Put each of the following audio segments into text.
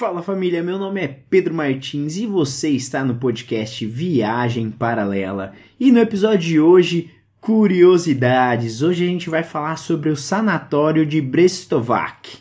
Fala família, meu nome é Pedro Martins e você está no podcast Viagem Paralela. E no episódio de hoje, curiosidades. Hoje a gente vai falar sobre o sanatório de Brestovac.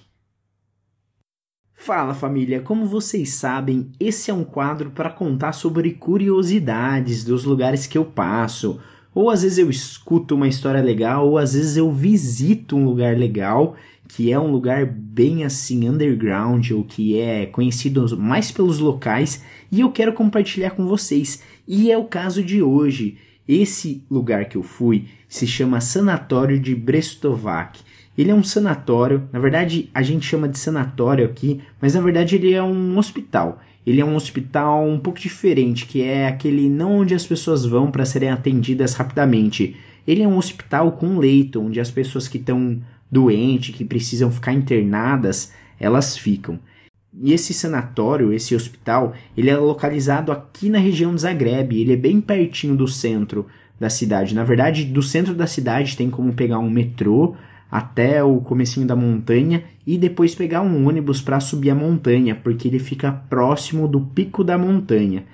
Fala família, como vocês sabem, esse é um quadro para contar sobre curiosidades dos lugares que eu passo. Ou às vezes eu escuto uma história legal, ou às vezes eu visito um lugar legal que é um lugar bem assim underground ou que é conhecido mais pelos locais e eu quero compartilhar com vocês. E é o caso de hoje. Esse lugar que eu fui se chama Sanatório de Brestovac. Ele é um sanatório, na verdade a gente chama de sanatório aqui, mas na verdade ele é um hospital. Ele é um hospital um pouco diferente, que é aquele não onde as pessoas vão para serem atendidas rapidamente. Ele é um hospital com leito, onde as pessoas que estão doente, que precisam ficar internadas, elas ficam. E esse sanatório, esse hospital, ele é localizado aqui na região de Zagreb, ele é bem pertinho do centro da cidade. Na verdade, do centro da cidade tem como pegar um metrô até o comecinho da montanha e depois pegar um ônibus para subir a montanha, porque ele fica próximo do pico da montanha.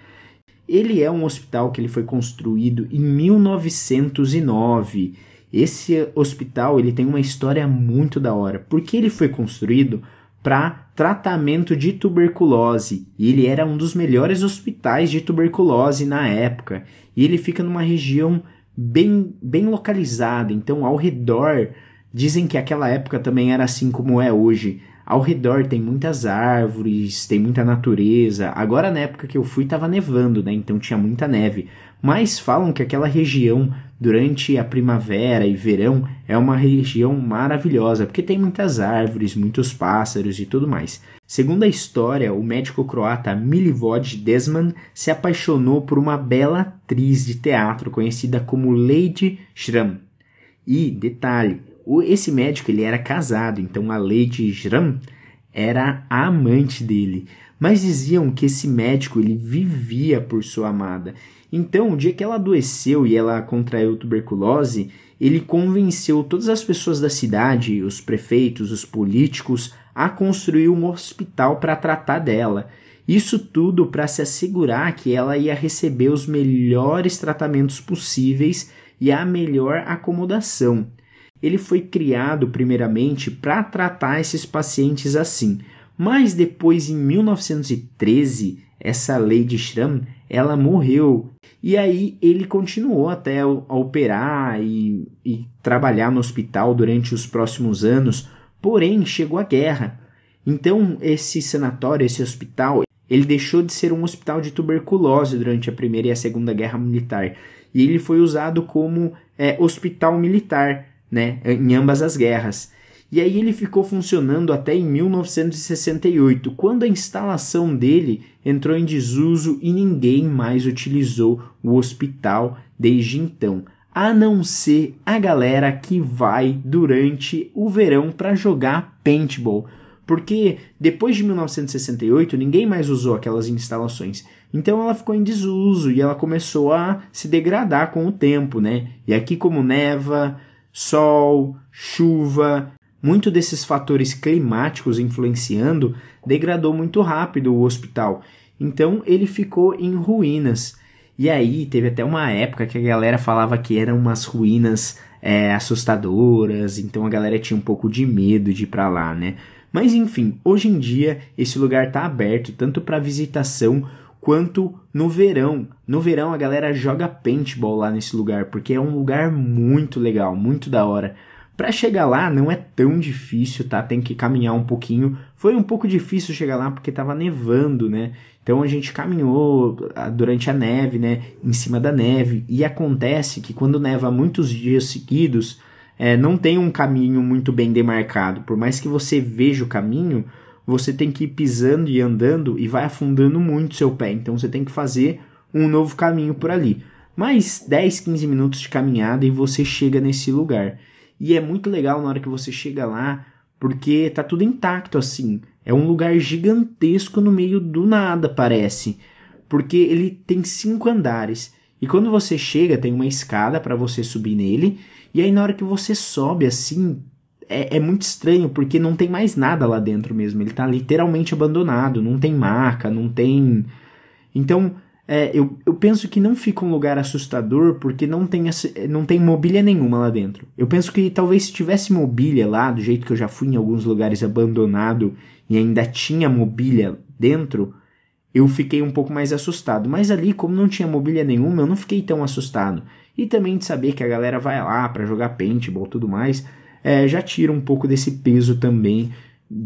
Ele é um hospital que ele foi construído em 1909 esse hospital ele tem uma história muito da hora, porque ele foi construído para tratamento de tuberculose e ele era um dos melhores hospitais de tuberculose na época. E ele fica numa região bem, bem localizada, então ao redor dizem que aquela época também era assim como é hoje. Ao redor tem muitas árvores, tem muita natureza. Agora na época que eu fui estava nevando, né? Então tinha muita neve. Mas falam que aquela região durante a primavera e verão é uma região maravilhosa, porque tem muitas árvores, muitos pássaros e tudo mais. Segundo a história, o médico croata Milivoj Desman se apaixonou por uma bela atriz de teatro conhecida como Lady Schramm. E, detalhe, esse médico ele era casado, então a Lady Schramm era a amante dele. Mas diziam que esse médico ele vivia por sua amada então, o dia que ela adoeceu e ela contraiu tuberculose, ele convenceu todas as pessoas da cidade, os prefeitos, os políticos, a construir um hospital para tratar dela. Isso tudo para se assegurar que ela ia receber os melhores tratamentos possíveis e a melhor acomodação. Ele foi criado primeiramente para tratar esses pacientes assim, mas depois em 1913, essa Lady Schramm, ela morreu e aí ele continuou até a operar e, e trabalhar no hospital durante os próximos anos, porém chegou a guerra. Então esse sanatório, esse hospital, ele deixou de ser um hospital de tuberculose durante a Primeira e a Segunda Guerra Militar. E ele foi usado como é, hospital militar né, em ambas as guerras. E aí ele ficou funcionando até em 1968, quando a instalação dele entrou em desuso e ninguém mais utilizou o hospital desde então, a não ser a galera que vai durante o verão para jogar paintball. Porque depois de 1968 ninguém mais usou aquelas instalações. Então ela ficou em desuso e ela começou a se degradar com o tempo, né? E aqui como neva, sol, chuva, muito desses fatores climáticos influenciando, degradou muito rápido o hospital. Então ele ficou em ruínas. E aí teve até uma época que a galera falava que eram umas ruínas é, assustadoras, então a galera tinha um pouco de medo de ir para lá, né? Mas enfim, hoje em dia esse lugar está aberto tanto para visitação quanto no verão. No verão a galera joga paintball lá nesse lugar, porque é um lugar muito legal, muito da hora. Para chegar lá não é tão difícil, tá? Tem que caminhar um pouquinho. Foi um pouco difícil chegar lá porque estava nevando, né? Então a gente caminhou ah, durante a neve, né? Em cima da neve. E acontece que quando neva muitos dias seguidos, é, não tem um caminho muito bem demarcado. Por mais que você veja o caminho, você tem que ir pisando e andando e vai afundando muito seu pé. Então você tem que fazer um novo caminho por ali. Mais 10, 15 minutos de caminhada e você chega nesse lugar. E é muito legal na hora que você chega lá, porque tá tudo intacto assim. É um lugar gigantesco no meio do nada, parece. Porque ele tem cinco andares. E quando você chega, tem uma escada para você subir nele. E aí, na hora que você sobe assim, é, é, muito estranho porque não tem mais nada lá dentro mesmo. Ele tá literalmente abandonado, não tem maca, não tem. Então, é, eu, eu penso que não fica um lugar assustador porque não tem, não tem mobília nenhuma lá dentro. Eu penso que talvez se tivesse mobília lá, do jeito que eu já fui em alguns lugares abandonado e ainda tinha mobília dentro, eu fiquei um pouco mais assustado. Mas ali, como não tinha mobília nenhuma, eu não fiquei tão assustado. E também de saber que a galera vai lá para jogar paintball e tudo mais, é, já tira um pouco desse peso também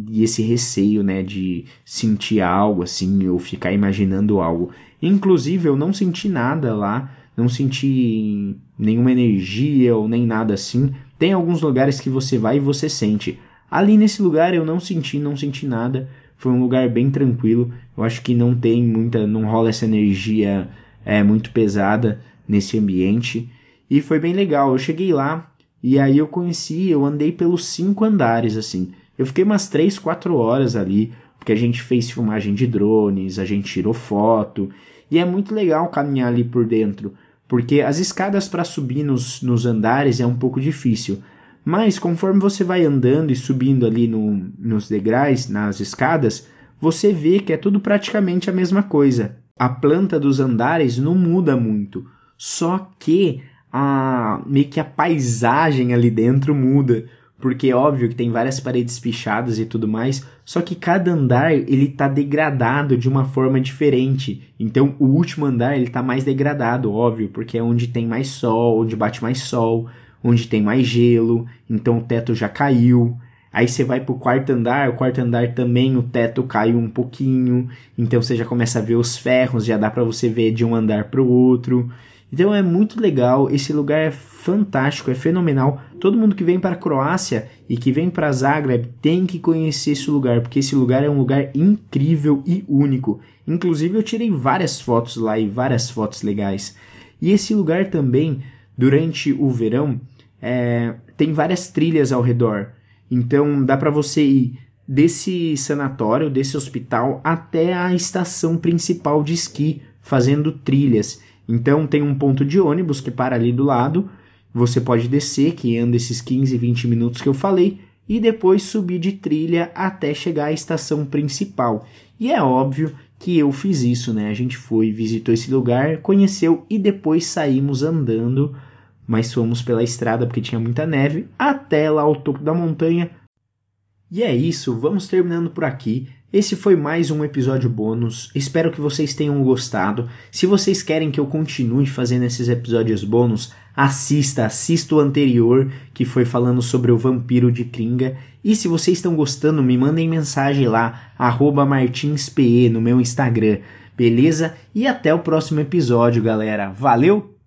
e esse receio, né, de sentir algo assim ou ficar imaginando algo. Inclusive, eu não senti nada lá, não senti nenhuma energia ou nem nada assim. Tem alguns lugares que você vai e você sente. Ali nesse lugar eu não senti, não senti nada. Foi um lugar bem tranquilo. Eu acho que não tem muita, não rola essa energia é muito pesada nesse ambiente. E foi bem legal. Eu cheguei lá e aí eu conheci, eu andei pelos cinco andares assim. Eu fiquei umas 3, 4 horas ali, porque a gente fez filmagem de drones, a gente tirou foto, e é muito legal caminhar ali por dentro, porque as escadas para subir nos, nos andares é um pouco difícil. Mas conforme você vai andando e subindo ali no, nos degraus, nas escadas, você vê que é tudo praticamente a mesma coisa. A planta dos andares não muda muito, só que a meio que a paisagem ali dentro muda porque é óbvio que tem várias paredes pichadas e tudo mais, só que cada andar ele tá degradado de uma forma diferente. Então o último andar ele tá mais degradado, óbvio, porque é onde tem mais sol, onde bate mais sol, onde tem mais gelo, então o teto já caiu. Aí você vai pro quarto andar, o quarto andar também o teto caiu um pouquinho, então você já começa a ver os ferros, já dá para você ver de um andar pro outro. Então é muito legal, esse lugar é fantástico, é fenomenal. Todo mundo que vem para a Croácia e que vem para Zagreb tem que conhecer esse lugar, porque esse lugar é um lugar incrível e único. Inclusive eu tirei várias fotos lá e várias fotos legais. E esse lugar também, durante o verão, é, tem várias trilhas ao redor. Então dá para você ir desse sanatório, desse hospital, até a estação principal de esqui, fazendo trilhas. Então tem um ponto de ônibus que para ali do lado, você pode descer, que anda esses 15, 20 minutos que eu falei, e depois subir de trilha até chegar à estação principal. E é óbvio que eu fiz isso, né? A gente foi, visitou esse lugar, conheceu e depois saímos andando, mas fomos pela estrada porque tinha muita neve, até lá ao topo da montanha. E é isso, vamos terminando por aqui. Esse foi mais um episódio bônus. Espero que vocês tenham gostado. Se vocês querem que eu continue fazendo esses episódios bônus, assista, assista o anterior que foi falando sobre o vampiro de Kringa. E se vocês estão gostando, me mandem mensagem lá, martinspe no meu Instagram. Beleza? E até o próximo episódio, galera. Valeu!